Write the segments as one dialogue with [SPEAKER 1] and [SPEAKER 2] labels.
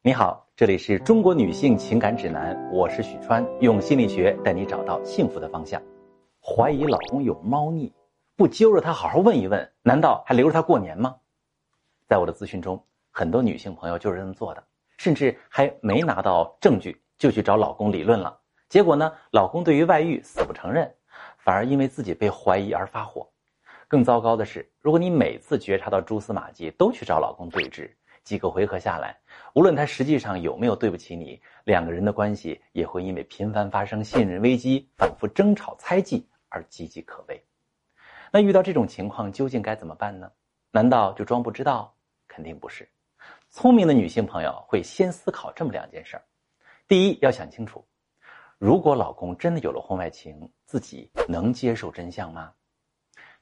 [SPEAKER 1] 你好，这里是中国女性情感指南，我是许川，用心理学带你找到幸福的方向。怀疑老公有猫腻，不揪着他好好问一问，难道还留着他过年吗？在我的咨询中，很多女性朋友就是这么做的，甚至还没拿到证据就去找老公理论了。结果呢，老公对于外遇死不承认，反而因为自己被怀疑而发火。更糟糕的是，如果你每次觉察到蛛丝马迹都去找老公对峙。几个回合下来，无论他实际上有没有对不起你，两个人的关系也会因为频繁发生信任危机、反复争吵、猜忌而岌岌可危。那遇到这种情况，究竟该怎么办呢？难道就装不知道？肯定不是。聪明的女性朋友会先思考这么两件事儿：第一，要想清楚，如果老公真的有了婚外情，自己能接受真相吗？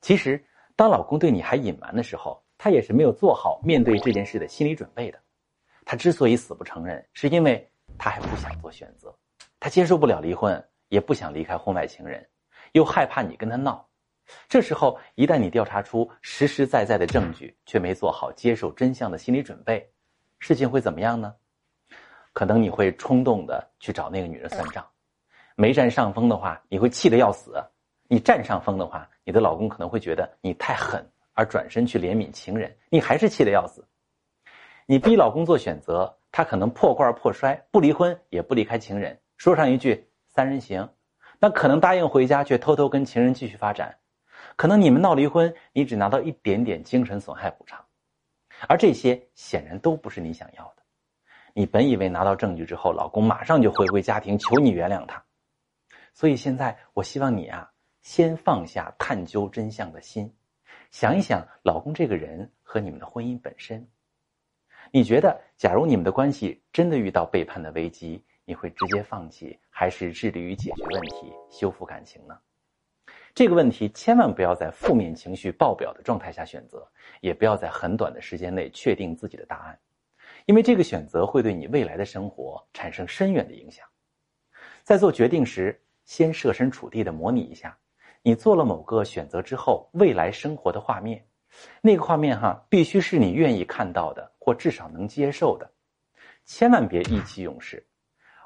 [SPEAKER 1] 其实，当老公对你还隐瞒的时候，他也是没有做好面对这件事的心理准备的。他之所以死不承认，是因为他还不想做选择，他接受不了离婚，也不想离开婚外情人，又害怕你跟他闹。这时候，一旦你调查出实实在在的证据，却没做好接受真相的心理准备，事情会怎么样呢？可能你会冲动的去找那个女人算账，没占上风的话，你会气得要死；你占上风的话，你的老公可能会觉得你太狠。而转身去怜悯情人，你还是气得要死。你逼老公做选择，他可能破罐破摔，不离婚也不离开情人，说上一句三人行，那可能答应回家，却偷偷跟情人继续发展。可能你们闹离婚，你只拿到一点点精神损害补偿，而这些显然都不是你想要的。你本以为拿到证据之后，老公马上就回归家庭，求你原谅他。所以现在，我希望你啊，先放下探究真相的心。想一想，老公这个人和你们的婚姻本身，你觉得，假如你们的关系真的遇到背叛的危机，你会直接放弃，还是致力于解决问题、修复感情呢？这个问题千万不要在负面情绪爆表的状态下选择，也不要在很短的时间内确定自己的答案，因为这个选择会对你未来的生活产生深远的影响。在做决定时，先设身处地的模拟一下。你做了某个选择之后，未来生活的画面，那个画面哈，必须是你愿意看到的，或至少能接受的，千万别意气用事。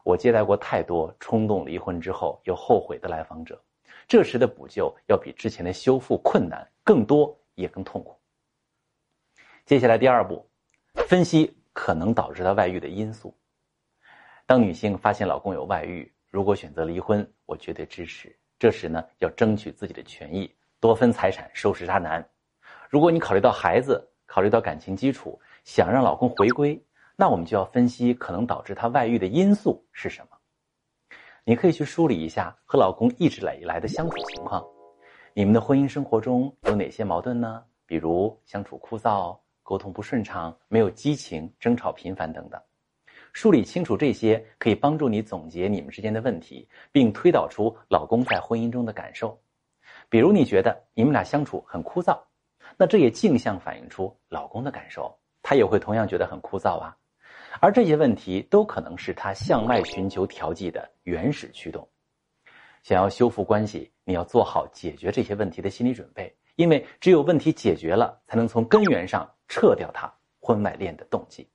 [SPEAKER 1] 我接待过太多冲动离婚之后又后悔的来访者，这时的补救要比之前的修复困难更多，也更痛苦。接下来第二步，分析可能导致他外遇的因素。当女性发现老公有外遇，如果选择离婚，我绝对支持。这时呢，要争取自己的权益，多分财产，收拾渣男。如果你考虑到孩子，考虑到感情基础，想让老公回归，那我们就要分析可能导致他外遇的因素是什么。你可以去梳理一下和老公一直以来的相处情况，你们的婚姻生活中有哪些矛盾呢？比如相处枯燥、沟通不顺畅、没有激情、争吵频繁等等。梳理清楚这些，可以帮助你总结你们之间的问题，并推导出老公在婚姻中的感受。比如，你觉得你们俩相处很枯燥，那这也镜像反映出老公的感受，他也会同样觉得很枯燥啊。而这些问题都可能是他向外寻求调剂的原始驱动。想要修复关系，你要做好解决这些问题的心理准备，因为只有问题解决了，才能从根源上撤掉他婚外恋的动机。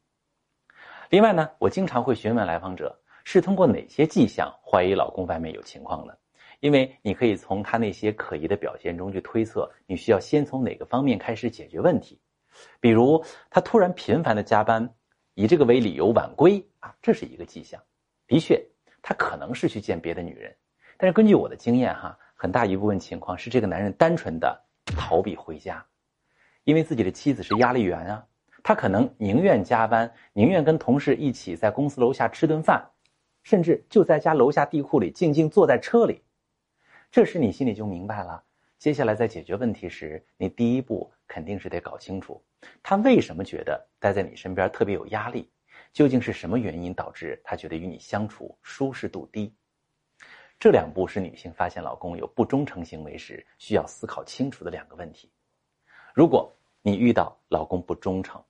[SPEAKER 1] 另外呢，我经常会询问来访者是通过哪些迹象怀疑老公外面有情况呢？因为你可以从他那些可疑的表现中去推测，你需要先从哪个方面开始解决问题。比如他突然频繁的加班，以这个为理由晚归啊，这是一个迹象。的确，他可能是去见别的女人，但是根据我的经验哈，很大一部分情况是这个男人单纯的逃避回家，因为自己的妻子是压力源啊。他可能宁愿加班，宁愿跟同事一起在公司楼下吃顿饭，甚至就在家楼下地库里静静坐在车里。这时你心里就明白了。接下来在解决问题时，你第一步肯定是得搞清楚他为什么觉得待在你身边特别有压力，究竟是什么原因导致他觉得与你相处舒适度低？这两步是女性发现老公有不忠诚行为时需要思考清楚的两个问题。如果你遇到老公不忠诚，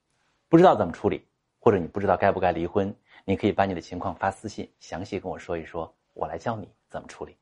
[SPEAKER 1] 不知道怎么处理，或者你不知道该不该离婚，你可以把你的情况发私信，详细跟我说一说，我来教你怎么处理。